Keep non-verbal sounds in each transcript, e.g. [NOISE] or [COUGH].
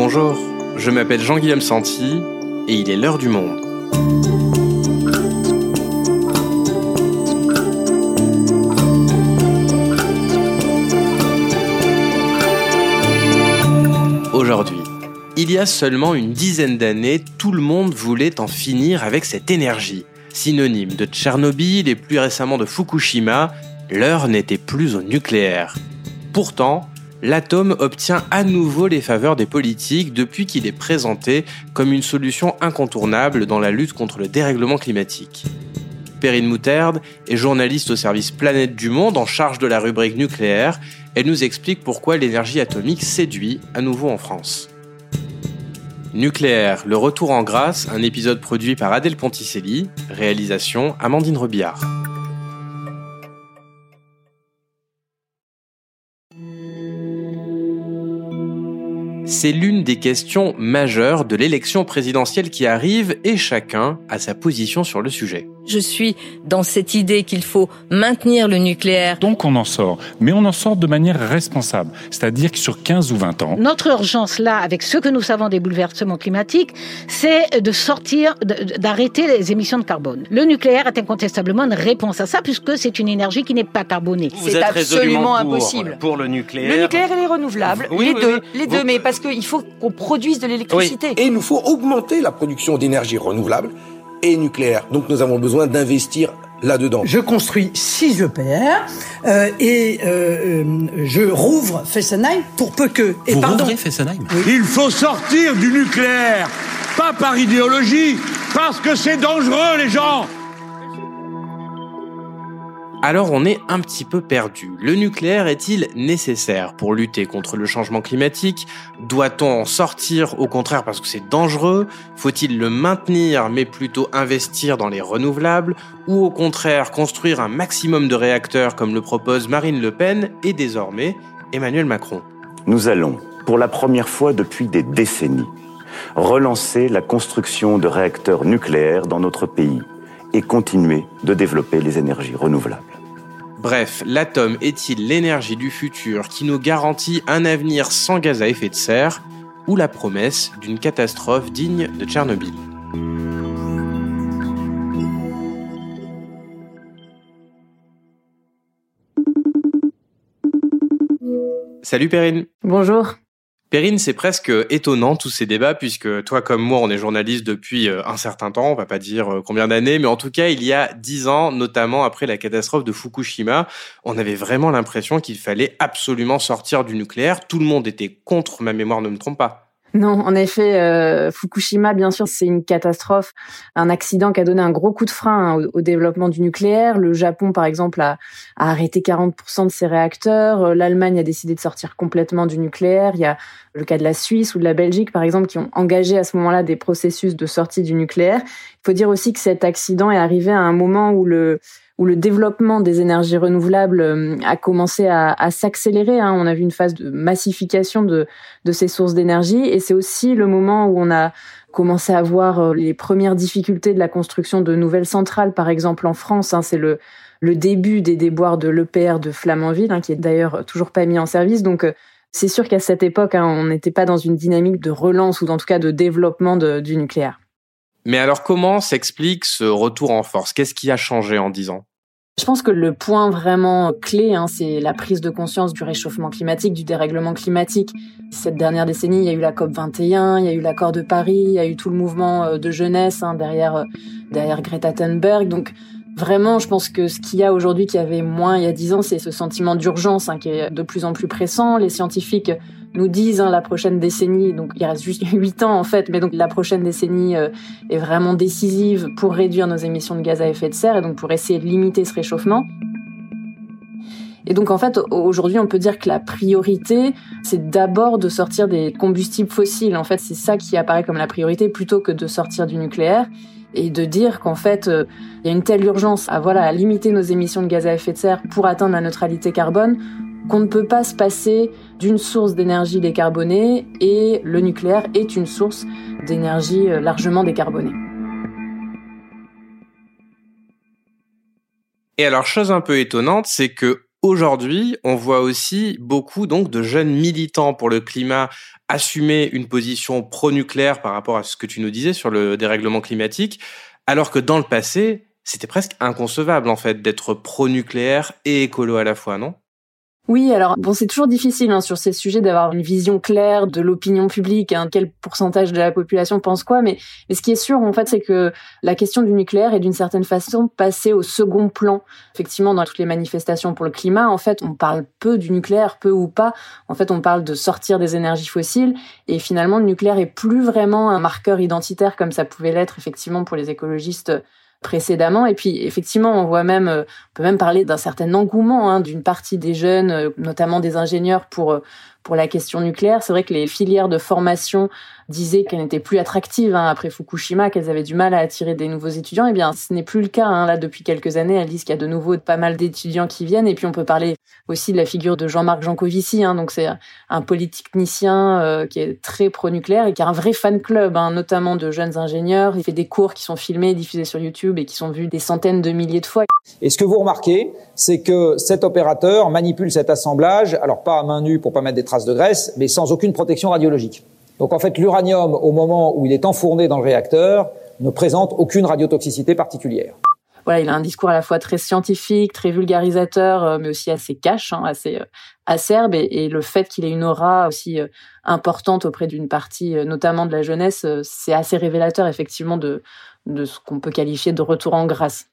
Bonjour, je m'appelle Jean-Guillaume Santi et il est l'heure du monde. Aujourd'hui, il y a seulement une dizaine d'années, tout le monde voulait en finir avec cette énergie. Synonyme de Tchernobyl et plus récemment de Fukushima, l'heure n'était plus au nucléaire. Pourtant, l'atome obtient à nouveau les faveurs des politiques depuis qu'il est présenté comme une solution incontournable dans la lutte contre le dérèglement climatique. Perrine Mouterde est journaliste au service Planète du Monde en charge de la rubrique nucléaire. Elle nous explique pourquoi l'énergie atomique séduit à nouveau en France. Nucléaire, le retour en grâce, un épisode produit par Adèle Ponticelli, réalisation Amandine Rebillard. C'est l'une des questions majeures de l'élection présidentielle qui arrive et chacun a sa position sur le sujet. Je suis dans cette idée qu'il faut maintenir le nucléaire. Donc on en sort, mais on en sort de manière responsable, c'est-à-dire que sur 15 ou 20 ans. Notre urgence là, avec ce que nous savons des bouleversements climatiques, c'est de sortir, d'arrêter les émissions de carbone. Le nucléaire est incontestablement une réponse à ça, puisque c'est une énergie qui n'est pas carbonée. C'est absolument impossible. Pour le nucléaire. Le nucléaire et les renouvelables, les deux, les deux, mais parce qu'il faut qu'on produise de l'électricité. Et il nous faut augmenter la production d'énergie renouvelable et nucléaire. Donc nous avons besoin d'investir là-dedans. Je construis 6 EPR euh, et euh, euh, je rouvre Fessenheim pour peu que... Et Vous pardon, Fessenheim? Il faut sortir du nucléaire, pas par idéologie, parce que c'est dangereux les gens alors on est un petit peu perdu. Le nucléaire est-il nécessaire pour lutter contre le changement climatique? Doit-on en sortir? Au contraire parce que c'est dangereux? Faut-il le maintenir mais plutôt investir dans les renouvelables? Ou au contraire construire un maximum de réacteurs comme le propose Marine Le Pen et désormais Emmanuel Macron? Nous allons, pour la première fois depuis des décennies, relancer la construction de réacteurs nucléaires dans notre pays et continuer de développer les énergies renouvelables. Bref, l'atome est-il l'énergie du futur qui nous garantit un avenir sans gaz à effet de serre ou la promesse d'une catastrophe digne de Tchernobyl? Salut Perrine. Bonjour Perrine, c'est presque étonnant tous ces débats puisque toi comme moi, on est journaliste depuis euh, un certain temps, on va pas dire euh, combien d'années, mais en tout cas, il y a dix ans, notamment après la catastrophe de Fukushima, on avait vraiment l'impression qu'il fallait absolument sortir du nucléaire. Tout le monde était contre, ma mémoire ne me trompe pas. Non, en effet, euh, Fukushima, bien sûr, c'est une catastrophe, un accident qui a donné un gros coup de frein hein, au, développement du nucléaire. Le Japon, par exemple, a, arrêté 40% de ses réacteurs. Euh, L'Allemagne a décidé de sortir complètement du nucléaire. Il y a le cas de la Suisse ou de la Belgique, par exemple, qui ont engagé à ce moment-là des processus de sortie du nucléaire. Il faut dire aussi que cet accident est arrivé à un moment où le où le développement des énergies renouvelables euh, a commencé à, s'accélérer. Hein. On a vu une phase de massification de, ces sources d'énergie et c'est aussi le moment où on a commencé à voir euh, les premières difficultés de la construction de nouvelles centrales, par exemple en France. Hein. C'est le, début des déboires de l'EPR de Flamanville, hein, qui est d'ailleurs toujours pas mis en service. Donc euh, c'est sûr qu'à cette époque, on n'était pas dans une dynamique de relance ou en tout cas de développement du nucléaire. Mais alors comment s'explique ce retour en force? Qu'est-ce qui a changé en dix ans? Je pense que le point vraiment clé, hein, c'est la prise de conscience du réchauffement climatique, du dérèglement climatique. Cette dernière décennie, il y a eu la COP 21, il y a eu l'accord de Paris, il y a eu tout le mouvement euh, de jeunesse hein, derrière euh, derrière Greta Thunberg. Donc vraiment, je pense que ce qu'il y a aujourd'hui, qu'il y avait moins il y a dix ans, c'est ce sentiment d'urgence hein, qui est de plus en plus pressant. Les scientifiques nous disent hein, la prochaine décennie, donc il reste juste [LAUGHS] huit ans en fait, mais donc la prochaine décennie euh, est vraiment décisive pour réduire nos émissions de gaz à effet de serre et donc pour essayer de limiter ce réchauffement. Et donc en fait, aujourd'hui, on peut dire que la priorité, c'est d'abord de sortir des combustibles fossiles. En fait, c'est ça qui apparaît comme la priorité plutôt que de sortir du nucléaire et de dire qu'en fait, euh, il y a une telle urgence à voilà à limiter nos émissions de gaz à effet de serre pour atteindre la neutralité carbone qu'on ne peut pas se passer d'une source d'énergie décarbonée et le nucléaire est une source d'énergie euh, largement décarbonée. Et alors, chose un peu étonnante, c'est que aujourd'hui, on voit aussi beaucoup donc de jeunes militants pour le climat assumer une position pro-nucléaire par rapport à ce que tu nous disais sur le dérèglement climatique, alors que dans le passé, c'était presque inconcevable en fait d'être pro-nucléaire et écolo à la fois, non? Oui, alors bon, c'est toujours difficile hein, sur ces sujets d'avoir une vision claire de l'opinion publique, hein, quel pourcentage de la population pense quoi, mais, mais ce qui est sûr en fait, c'est que la question du nucléaire est d'une certaine façon passée au second plan. Effectivement, dans toutes les manifestations pour le climat, en fait, on parle peu du nucléaire, peu ou pas. En fait, on parle de sortir des énergies fossiles, et finalement, le nucléaire est plus vraiment un marqueur identitaire comme ça pouvait l'être effectivement pour les écologistes précédemment. Et puis effectivement, on voit même, euh, on peut même parler d'un certain engouement hein, d'une partie des jeunes, euh, notamment des ingénieurs, pour euh, pour la question nucléaire. C'est vrai que les filières de formation disaient qu'elles n'étaient plus attractives hein, après Fukushima, qu'elles avaient du mal à attirer des nouveaux étudiants. Eh bien, ce n'est plus le cas. Hein. Là, depuis quelques années, elles disent qu'il y a de nouveau pas mal d'étudiants qui viennent. Et puis, on peut parler aussi de la figure de Jean-Marc Jancovici. Hein. Donc, c'est un polytechnicien euh, qui est très pro-nucléaire et qui a un vrai fan club, notamment de jeunes ingénieurs. Il fait des cours qui sont filmés, diffusés sur YouTube et qui sont vus des centaines de milliers de fois. Et ce que vous remarquez, c'est que cet opérateur manipule cet assemblage, alors pas à main nue pour pas mettre des traces de graisse, mais sans aucune protection radiologique. Donc en fait, l'uranium, au moment où il est enfourné dans le réacteur, ne présente aucune radiotoxicité particulière. Voilà, il a un discours à la fois très scientifique, très vulgarisateur, euh, mais aussi assez cash, hein, assez euh, acerbe, et, le fait qu'il ait une aura aussi euh, importante auprès d'une partie, notamment de la jeunesse, c'est assez révélateur effectivement de, de ce qu'on peut qualifier de retour en grâce.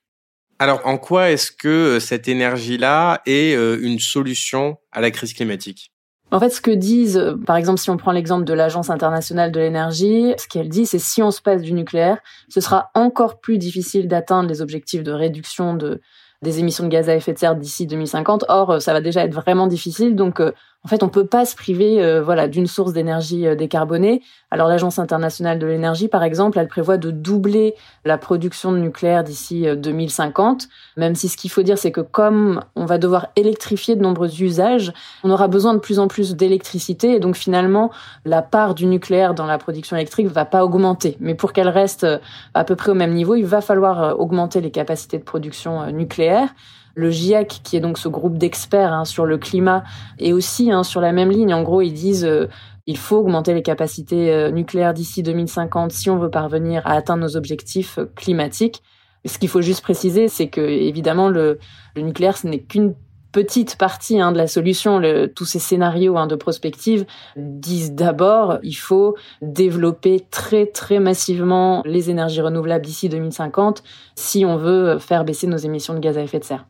Alors, en quoi est-ce que cette énergie-là est une solution à la crise climatique? En fait, ce que disent, euh, par exemple, si on prend l'exemple de l'Agence internationale de l'énergie, ce qu'elle dit, c'est si on se passe du nucléaire, ce sera encore plus difficile d'atteindre les objectifs de réduction de, des émissions de gaz à effet de serre d'ici 2050. Or, euh, ça va déjà être vraiment difficile. Donc, euh, en fait, on peut pas se priver, euh, voilà, d'une source d'énergie décarbonée. Alors, l'Agence internationale de l'énergie, par exemple, elle prévoit de doubler la production de nucléaire d'ici 2050. Même si ce qu'il faut dire, c'est que comme on va devoir électrifier de nombreux usages, on aura besoin de plus en plus d'électricité. Et donc, finalement, la part du nucléaire dans la production électrique va pas augmenter. Mais pour qu'elle reste à peu près au même niveau, il va falloir augmenter les capacités de production nucléaire. Le GIEC, qui est donc ce groupe d'experts hein, sur le climat, est aussi hein, sur la même ligne. En gros, ils disent euh, il faut augmenter les capacités euh, nucléaires d'ici 2050 si on veut parvenir à atteindre nos objectifs euh, climatiques. Ce qu'il faut juste préciser, c'est que évidemment le, nucléaire, ce n'est qu'une petite partie hein, de la solution. tous ces scénarios hein, de prospective disent d'abord il faut développer très très massivement les énergies renouvelables d'ici 2050 si on veut faire baisser nos émissions de gaz à effet de serre.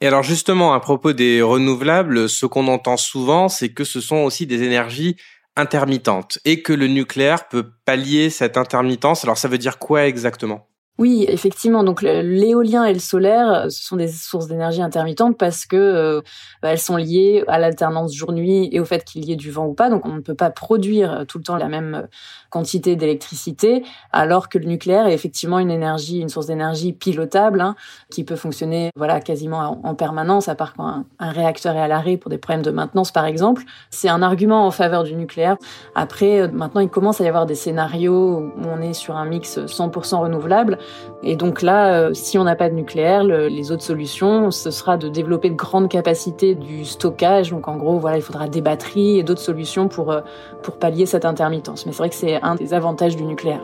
Et alors justement, à propos des renouvelables, ce qu'on entend souvent, c'est que ce sont aussi des énergies intermittentes et que le nucléaire peut pallier cette intermittence. Alors ça veut dire quoi exactement? Oui, effectivement. Donc l'éolien et le solaire, euh, ce sont des sources d'énergie intermittentes parce que euh, bah, elles sont liées à l'alternance jour-nuit et au fait qu'il y ait du vent ou pas. Donc on ne peut pas produire euh, tout le temps la même quantité d'électricité, alors que le nucléaire est effectivement une énergie, une source d'énergie pilotable hein, qui peut fonctionner voilà quasiment en, permanence, à part quand un, un réacteur est à l'arrêt pour des problèmes de maintenance par exemple. C'est un argument en faveur du nucléaire. Après, maintenant il commence à y avoir des scénarios où on est sur un mix 100% renouvelable. Et donc là, euh, si on n'a pas de nucléaire, les autres solutions, ce sera de développer de grandes capacités du stockage. Donc en gros, voilà, il faudra des batteries et d'autres solutions pour, euh, pour pallier cette intermittence. Mais c'est vrai que c'est un des avantages du nucléaire.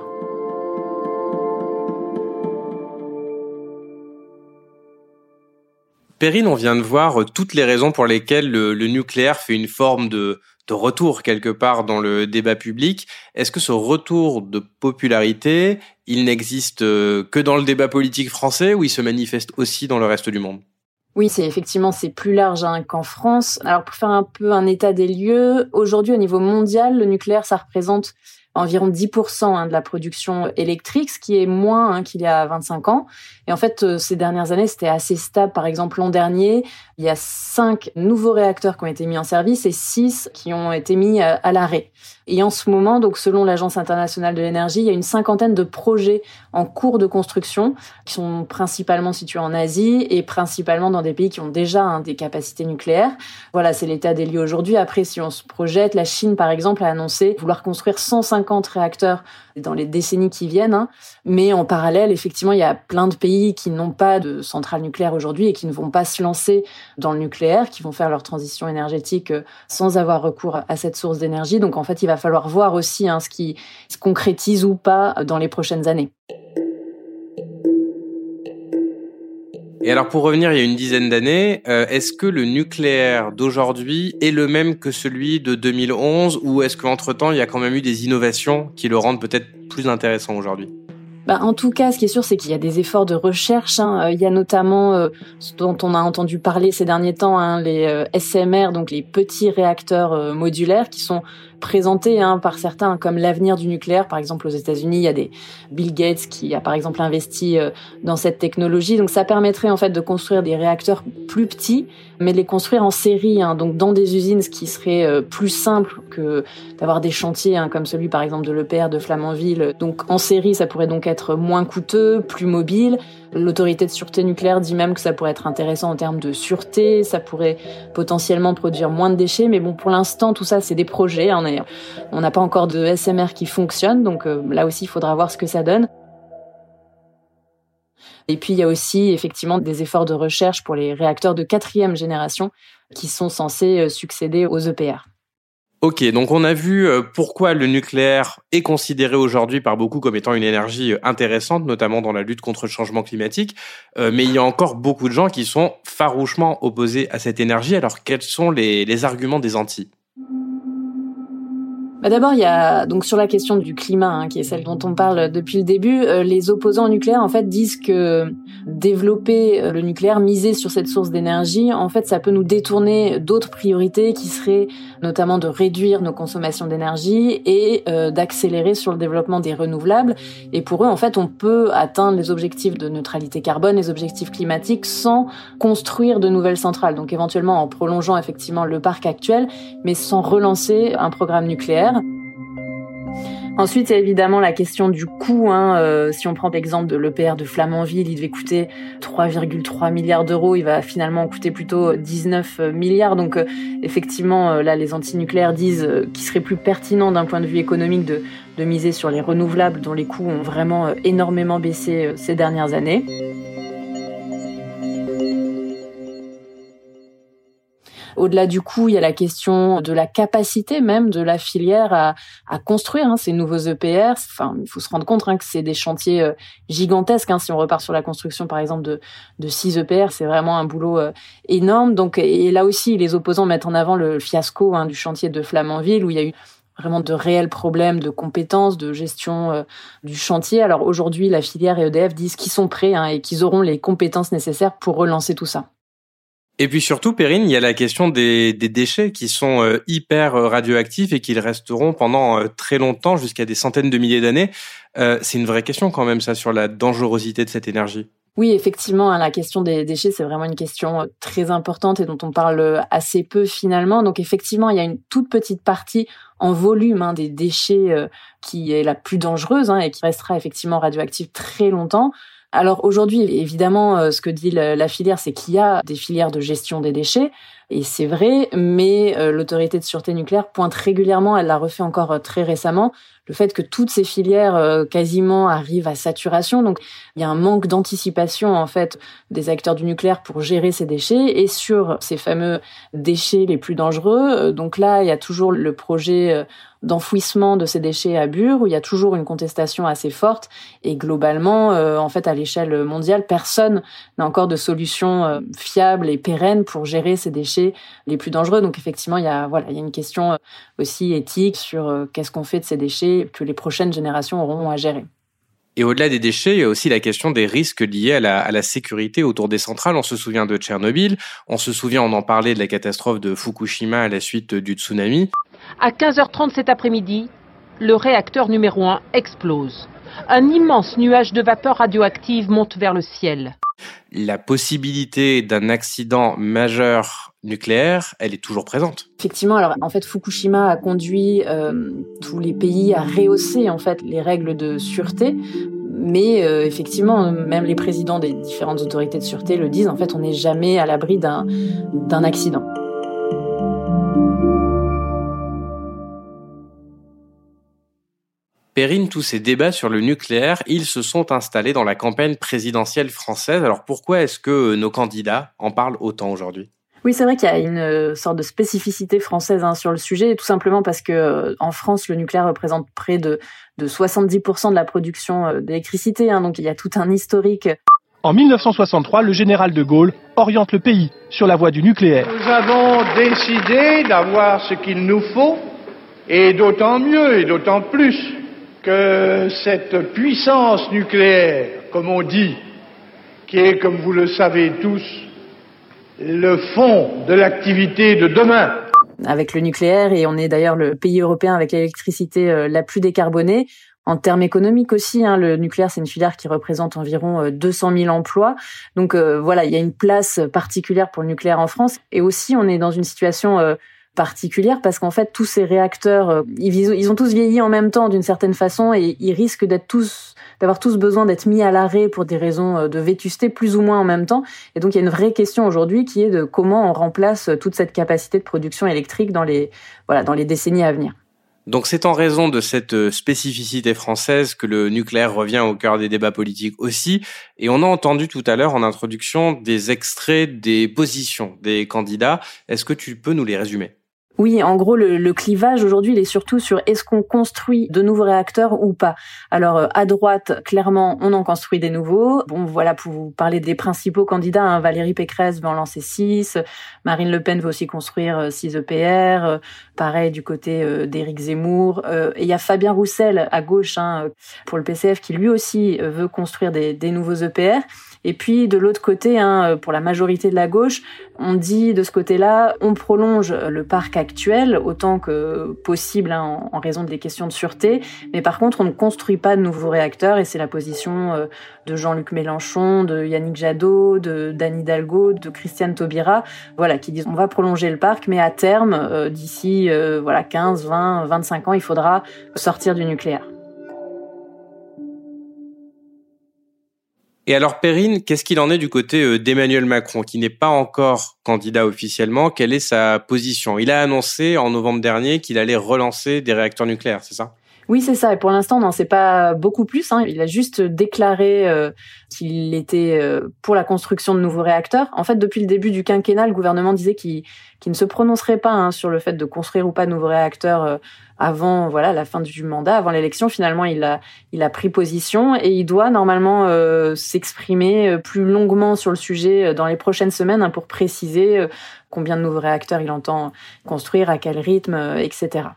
Perrine, on vient de voir toutes les raisons pour lesquelles le nucléaire fait une forme de, de retour quelque part dans le débat public. Est-ce que ce retour de popularité, il n'existe euh, que dans le débat politique français ou il se manifeste aussi dans le reste du monde? Oui, c'est effectivement c'est plus large hein, qu'en France. Alors pour faire un peu un état des lieux, aujourd'hui au niveau mondial, le nucléaire ça représente environ 10% hein, de la production électrique, ce qui est moins hein, qu'il y a 25 ans. Et en fait, euh, ces dernières années, c'était assez stable. Par exemple, l'an dernier, il y a cinq nouveaux réacteurs qui ont été mis en service et six qui ont été mis euh, à, l'arrêt. Et en ce moment, donc selon l'Agence internationale de l'énergie, il y a une cinquantaine de projets en cours de construction qui sont principalement situés en Asie et principalement dans des pays qui ont déjà hein, des capacités nucléaires. Voilà, c'est l'état des lieux aujourd'hui. Après, si on se projette, la Chine, par exemple, a annoncé vouloir construire 150 réacteurs dans les décennies qui viennent. Hein. Mais en parallèle, effectivement, il y a plein de pays qui n'ont pas de centrales nucléaires aujourd'hui et qui ne vont pas se lancer dans le nucléaire, qui vont faire leur transition énergétique euh, sans avoir recours à cette source d'énergie. Donc en fait, il va falloir voir aussi hein, ce qui se concrétise ou pas dans les prochaines années. Et alors pour revenir il y a une dizaine d'années, euh, est-ce que le nucléaire d'aujourd'hui est le même que celui de 2011 ou est-ce qu'entre-temps il y a quand même eu des innovations qui le rendent peut-être plus intéressant aujourd'hui? Bah, en tout cas, ce qui est sûr, c'est qu'il y a des efforts de recherche. Hein. Euh, il y a notamment euh, ce dont on a entendu parler ces derniers temps, hein, les SMR, donc les petits réacteurs modulaires, qui sont présenté hein, par certains comme l'avenir du nucléaire. Par exemple, aux États-Unis, il y a des Bill Gates qui a par exemple investi euh, dans cette technologie. Donc, ça permettrait en fait de construire des réacteurs plus petits, mais les construire en série, hein, donc dans des usines, ce qui serait euh, plus simple que d'avoir des chantiers hein, comme celui par exemple de l'EPR de Flamanville. Donc, en série, ça pourrait donc être moins coûteux, plus mobile. L'autorité de sûreté nucléaire dit même que ça pourrait être intéressant en termes de sûreté, ça pourrait potentiellement produire moins de déchets, mais bon, pour l'instant, tout ça, c'est des projets. On n'a pas encore de SMR qui fonctionne, donc euh, là aussi, il faudra voir ce que ça donne. Et puis, il y a aussi effectivement des efforts de recherche pour les réacteurs de quatrième génération qui sont censés euh, succéder aux EPR. Ok, donc on a vu euh, pourquoi le nucléaire est considéré aujourd'hui par beaucoup comme étant une énergie intéressante, notamment dans la lutte contre le changement climatique. mais il y a encore beaucoup de gens qui sont farouchement opposés à cette énergie. Alors quels sont les, les arguments des anti bah, d'abord, il y a donc sur la question du climat, hein, qui est celle dont on parle depuis le début, euh, les opposants au nucléaire en fait disent que développer euh, le nucléaire, miser sur cette source d'énergie, en fait, ça peut nous détourner d'autres priorités qui seraient notamment de réduire nos consommations d'énergie et euh, d'accélérer sur le développement des renouvelables. Et pour eux, en fait, on peut atteindre les objectifs de neutralité carbone, les objectifs climatiques, sans construire de nouvelles centrales. Donc éventuellement en prolongeant effectivement le parc actuel, mais sans relancer un programme nucléaire. Ensuite, il y a évidemment la question du coût. Hein. Euh, si on prend l'exemple de l'EPR de Flamanville, il devait coûter 3,3 milliards d'euros. Il va finalement coûter plutôt 19 milliards. Donc, euh, effectivement, euh, là, les antinucléaires disent qu'il serait plus pertinent d'un point de vue économique de miser sur les renouvelables dont les coûts ont vraiment énormément baissé ces dernières années. Au-delà du coût, il y a la question de la capacité même de la filière à, à construire hein, ces nouveaux EPR. Enfin, il faut se rendre compte hein, que c'est des chantiers euh, gigantesques. Hein. Si on repart sur la construction, par exemple, de, de 6 EPR, c'est vraiment un boulot euh, énorme. Donc, et là aussi, les opposants mettent en avant le fiasco hein, du chantier de Flamanville, où il y a eu vraiment de réels problèmes de compétences, de gestion euh, du chantier. Alors aujourd'hui, la filière et EDF disent qu'ils sont prêts et qu'ils auront les compétences nécessaires pour relancer tout ça. Et puis surtout, Perrine, il y a la question des, déchets qui sont euh, hyper euh, radioactifs et qui resteront pendant euh, très longtemps, jusqu'à des centaines de milliers d'années. c'est une vraie question quand même, ça, sur la dangerosité de cette énergie. Oui, effectivement, hein, la question des déchets, c'est vraiment une question très importante et dont on parle assez peu finalement. Donc effectivement, il y a une toute petite partie en volume hein, des déchets qui est la plus dangereuse hein, et qui restera effectivement radioactive très longtemps. Alors aujourd'hui, évidemment, euh, ce que dit la, filière, c'est qu'il y a des filières de gestion des déchets, et c'est vrai, mais euh, l'autorité de sûreté nucléaire pointe régulièrement, elle l'a refait encore euh, très récemment, le fait que toutes ces filières quasiment arrivent à saturation. Donc il y a un manque d'anticipation en fait des acteurs du nucléaire pour gérer ces déchets et sur ces fameux déchets les plus dangereux. Donc là, il y a toujours le projet d'enfouissement de ces déchets à Bure, où il y a toujours une contestation assez forte. Et globalement, euh, en fait, à l'échelle mondiale, personne n'a encore de solution euh, fiable et pérenne pour gérer ces déchets les plus dangereux. Donc effectivement, il y a voilà, il y a une question euh, aussi éthique sur qu'est-ce qu'on fait de ces déchets que les prochaines générations auront à gérer. Et au-delà des déchets, il y a aussi la question des risques liés à la, à la, sécurité autour des centrales. On se souvient de Tchernobyl, on se souvient, on en parlait de la catastrophe de Fukushima à la suite du tsunami. À 15h30 cet après-midi, le réacteur numéro 1 explose. Un immense nuage de vapeur radioactive monte vers le ciel. La possibilité d'un accident majeur nucléaire, elle est toujours présente. Effectivement, alors en fait Fukushima a conduit euh, tous les pays à rehausser en fait les règles de sûreté, mais euh, effectivement, même les présidents des différentes autorités de sûreté le disent, en fait, on n'est jamais à l'abri d'un accident. Perrine, tous ces débats sur le nucléaire, ils se sont installés dans la campagne présidentielle française. Alors pourquoi est-ce que nos candidats en parlent autant aujourd'hui? Oui, c'est vrai qu'il y a une euh, sorte de spécificité française hein, sur le sujet, tout simplement parce que euh, en France, le nucléaire représente près de, de 70% de la production euh, d'électricité, hein, donc il y a tout un historique. En 1963, le général de Gaulle oriente le pays sur la voie du nucléaire. Nous avons décidé d'avoir ce qu'il nous faut, et d'autant mieux et d'autant plus que cette puissance nucléaire, comme on dit, qui est, comme vous le savez tous, le fond de l'activité de demain. Avec le nucléaire, et on est d'ailleurs le pays européen avec l'électricité euh, la plus décarbonée, en termes économiques aussi, hein, le nucléaire, c'est une filière qui représente environ 200 euh, 000 emplois. Donc euh, voilà, il y a une place particulière pour le nucléaire en France. Et aussi, on est dans une situation particulière parce qu'en fait, tous ces réacteurs, ils, ils, ont tous vieilli en même temps d'une certaine façon et ils risquent d'être tous d'avoir tous besoin d'être mis à l'arrêt pour des raisons euh, de vétusté plus ou moins en même temps. Et donc il y a une vraie question aujourd'hui qui est de comment on remplace toute cette capacité de production électrique dans les voilà dans les décennies à venir. Donc c'est en raison de cette euh, spécificité française que le nucléaire revient au cœur des débats politiques aussi. Et on a entendu tout à l'heure en introduction des extraits des positions des candidats. Est-ce que tu peux nous les résumer? Oui, en gros, le, le clivage aujourd'hui, il est surtout sur est-ce qu'on construit de nouveaux réacteurs ou pas. Alors, euh, à droite, clairement, on en construit des nouveaux. Bon, voilà, pour vous parler des principaux candidats, hein, Valérie Pécresse veut en lancer 6, Marine Le Pen veut aussi construire 6 euh, EPR, euh, pareil du côté d'Éric Zemmour. et il y a Fabien Roussel à gauche hein, pour le PCF qui lui aussi veut construire des, des nouveaux EPR. Et puis de l'autre côté, hein, pour la majorité de la gauche, on dit de ce côté-là, on prolonge le parc actuel autant que possible hein, en, raison des questions de sûreté, mais par contre on ne construit pas de nouveaux réacteurs et c'est la position euh, de Jean-Luc Mélenchon, de Yannick Jadot, de d'Anne Hidalgo, de Christiane Taubira, voilà, qui disent on va prolonger le parc, mais à terme, euh, d'ici euh, voilà 15, 20, 25 ans, il faudra sortir du nucléaire. Et alors, Perrine, qu'est-ce qu'il en est du côté euh, d'Emmanuel Macron, qui n'est pas encore candidat officiellement? Quelle est sa position? Il a annoncé en novembre dernier qu'il allait relancer des réacteurs nucléaires, c'est ça? Oui, c'est ça. Et pour l'instant, on n'en sait pas beaucoup plus. Hein. Il a juste déclaré euh, qu'il était euh, pour la construction de nouveaux réacteurs. En fait, depuis le début du quinquennat, le gouvernement disait qu'il ne se prononcerait pas hein, sur le fait de construire ou pas de nouveaux réacteurs avant voilà la fin du mandat, avant l'élection. Finalement, il a il a pris position et il doit normalement s'exprimer plus longuement sur le sujet dans les prochaines semaines hein, pour préciser combien de nouveaux réacteurs il entend construire, à quel rythme, etc.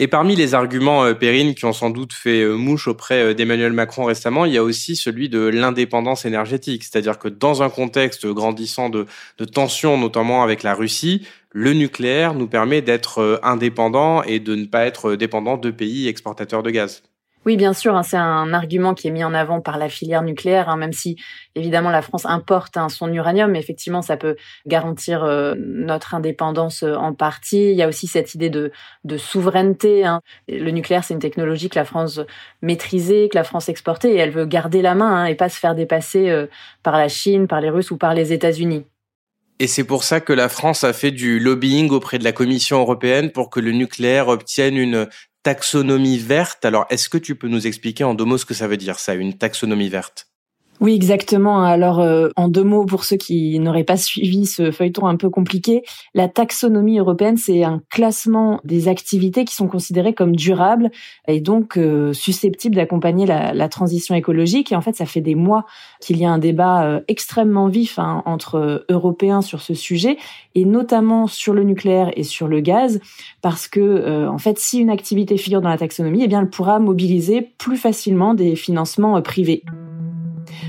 Et parmi les arguments euh, Perrine qui ont sans doute fait euh, mouche auprès euh, d'Emmanuel Macron récemment, il y a aussi celui de l'indépendance énergétique. C'est-à-dire que dans un contexte grandissant de, de tensions, notamment avec la Russie, le nucléaire nous permet d'être indépendant et de ne pas être dépendant de pays exportateurs de gaz. Oui, bien sûr, hein, c'est un argument qui est mis en avant par la filière nucléaire, hein, même si évidemment la France importe hein, son uranium, mais effectivement ça peut garantir euh, notre indépendance euh, en partie. Il y a aussi cette idée de, souveraineté. Le nucléaire, c'est une technologie que la France maîtrisait, que la France exportait, et elle veut garder la main et pas se faire dépasser euh, par la Chine, par les Russes ou par les États-Unis. Et c'est pour ça que la France a fait du lobbying auprès de la Commission européenne pour que le nucléaire obtienne une taxonomie verte. Alors, est-ce que tu peux nous expliquer en deux mots ce que ça veut dire, ça, une taxonomie verte? Oui, exactement. Alors, euh, en deux mots, pour ceux qui n'auraient pas suivi ce feuilleton un peu compliqué, la taxonomie européenne, c'est un classement des activités qui sont considérées comme durables et donc euh, susceptibles d'accompagner la, transition écologique. Et en fait, ça fait des mois qu'il y a un débat euh, extrêmement vif hein, entre Européens sur ce sujet, et notamment sur le nucléaire et sur le gaz, parce que, en fait, si une activité figure dans la taxonomie, eh bien, elle pourra mobiliser plus facilement des financements privés.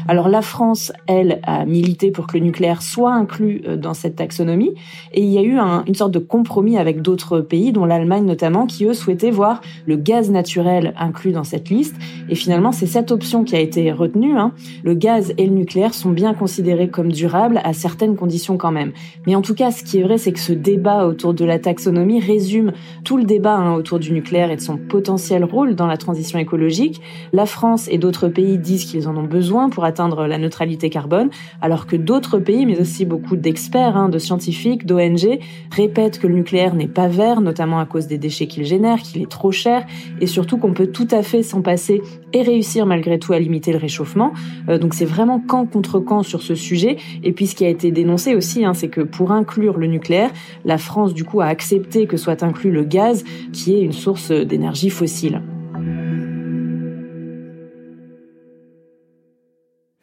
Alors la France, elle, a milité pour que le nucléaire soit inclus euh, dans cette taxonomie, et il y a eu une sorte de compromis avec d'autres pays, dont l'Allemagne notamment, qui eux souhaitaient voir le gaz naturel inclus dans cette liste. Et finalement, c'est cette option qui a été retenue. Hein. Le gaz et le nucléaire sont bien considérés comme durables à certaines conditions quand même. Mais en tout cas, ce qui est vrai, c'est que ce débat autour de la taxonomie résume tout le débat hein, autour du nucléaire et de son potentiel rôle dans la transition écologique. La France et d'autres pays disent qu'ils en ont besoin pour atteindre la neutralité carbone, alors que d'autres pays, mais aussi beaucoup d'experts, hein, de scientifiques, d'ONG, répètent que le nucléaire n'est pas vert, notamment à cause des déchets qu'il génère, qu'il est trop cher, et surtout qu'on peut tout à fait s'en passer et réussir malgré tout à limiter le réchauffement. Euh, donc c'est vraiment camp contre camp sur ce sujet. Et puis ce qui a été dénoncé aussi, hein, c'est que pour inclure le nucléaire, la France du coup a accepté que soit inclus le gaz, qui est une source d'énergie fossile.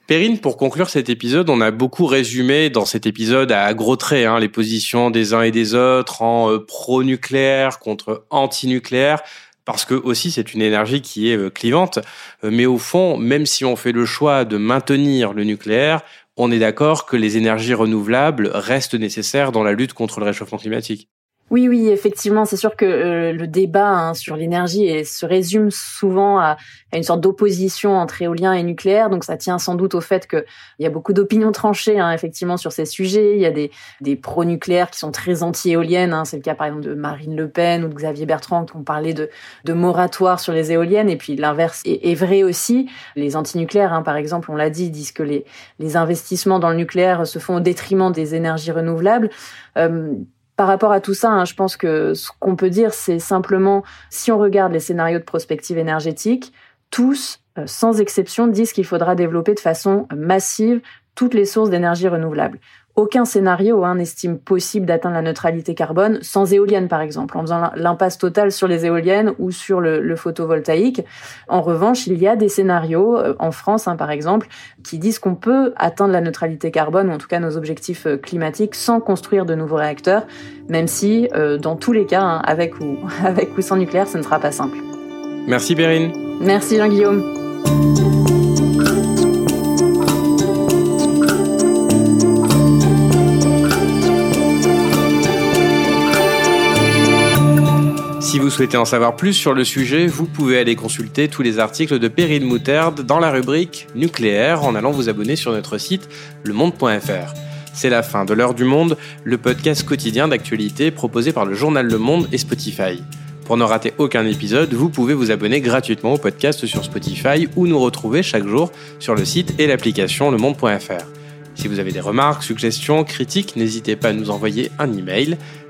Perrine, pour conclure cet épisode, on a beaucoup résumé dans cet épisode à gros traits hein, les positions des uns et des autres en euh, pro-nucléaire contre anti-nucléaire parce que aussi c'est une énergie qui est euh, clivante. Euh, mais au fond, même si on fait le choix de maintenir le nucléaire, on est d'accord que les énergies renouvelables restent nécessaires dans la lutte contre le réchauffement climatique. Oui, oui, effectivement, c'est sûr que euh, le débat hein, sur l'énergie se résume souvent à, une sorte d'opposition entre éolien et nucléaire. Donc, ça tient sans doute au fait qu'il y a beaucoup d'opinions tranchées, hein, effectivement, sur ces sujets. Il y a des, des pro-nucléaires qui sont très anti-éoliennes. Hein. C'est le cas, par exemple, de Marine Le Pen ou de Xavier Bertrand qui ont parlé de, moratoire sur les éoliennes. Et puis, l'inverse est, vrai aussi. Les anti-nucléaires, hein, par exemple, on l'a dit, disent que les, les investissements dans le nucléaire se font au détriment des énergies renouvelables. Euh, par rapport à tout ça, hein, je pense que ce qu'on peut dire, c'est simplement, si on regarde les scénarios de prospective énergétique, tous, euh, sans exception, disent qu'il faudra développer de façon massive toutes les sources d'énergie renouvelable aucun scénario hein, n'estime possible d'atteindre la neutralité carbone sans éoliennes, par exemple, en faisant l'impasse totale sur les éoliennes ou sur le, photovoltaïque. En revanche, il y a des scénarios, euh, en France hein, par exemple, qui disent qu'on peut atteindre la neutralité carbone, ou en tout cas nos objectifs euh, climatiques, sans construire de nouveaux réacteurs, même si, euh, dans tous les cas, hein, avec, ou, [LAUGHS] avec ou sans nucléaire, ce ne sera pas simple. Merci Perrine. Merci Jean-Guillaume. Si vous souhaitez en savoir plus sur le sujet, vous pouvez aller consulter tous les articles de Perrine Moutarde dans la rubrique nucléaire en allant vous abonner sur notre site lemonde.fr. C'est la fin de l'heure du monde, le podcast quotidien d'actualité proposé par le journal Le Monde et Spotify. Pour ne rater aucun épisode, vous pouvez vous abonner gratuitement au podcast sur Spotify ou nous retrouver chaque jour sur le site et l'application lemonde.fr. Si vous avez des remarques, suggestions, critiques, n'hésitez pas à nous envoyer un email